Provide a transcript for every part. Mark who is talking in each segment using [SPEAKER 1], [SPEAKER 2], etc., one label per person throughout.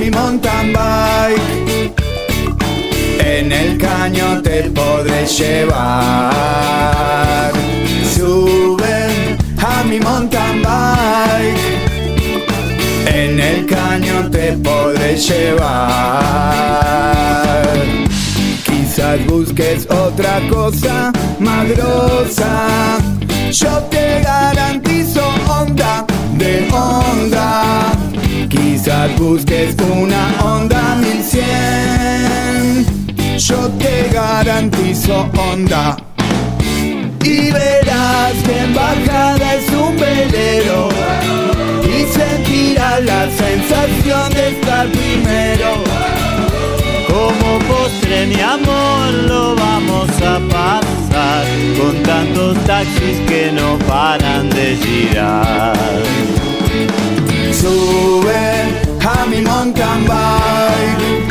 [SPEAKER 1] mi mountain bike. En el caño te podré llevar. Sube a mi mountain bike. En el caño te podré llevar. Quizás busques otra cosa más. Yo te garantizo onda Busques una onda 1100. Yo te garantizo onda. Y verás que en bajada es un velero. Y sentirás la sensación de estar primero.
[SPEAKER 2] Como postre mi amor lo vamos a pasar con tantos taxis que
[SPEAKER 1] bike.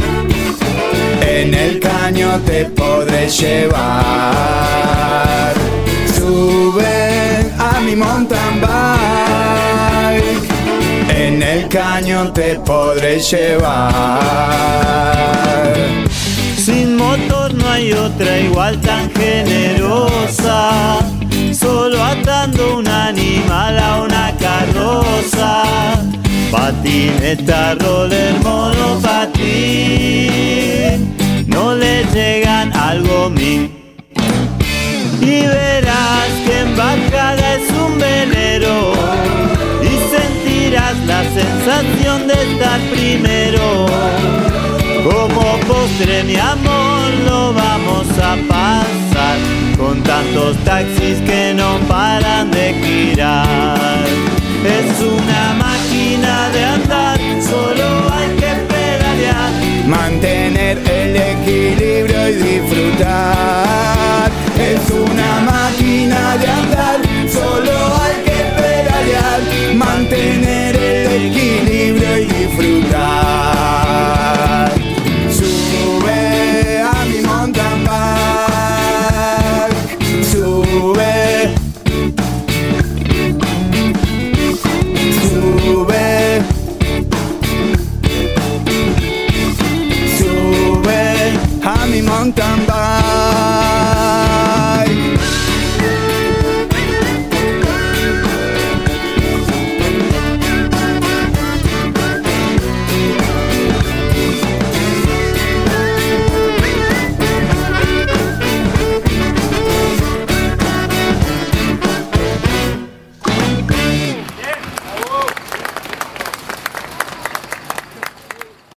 [SPEAKER 1] En el caño te podré llevar. Sube a mi mountain bike. En el caño te podré llevar.
[SPEAKER 2] Sin motor no hay otra igual tan generosa. Solo atando un animal. Patineta, roller, monopatín. No le llegan algo mí. Y verás que en bajada es un velero. Y sentirás la sensación de estar primero. Como postre mi amor lo vamos a pasar con tantos taxis
[SPEAKER 1] El equilibrio y disfrutar.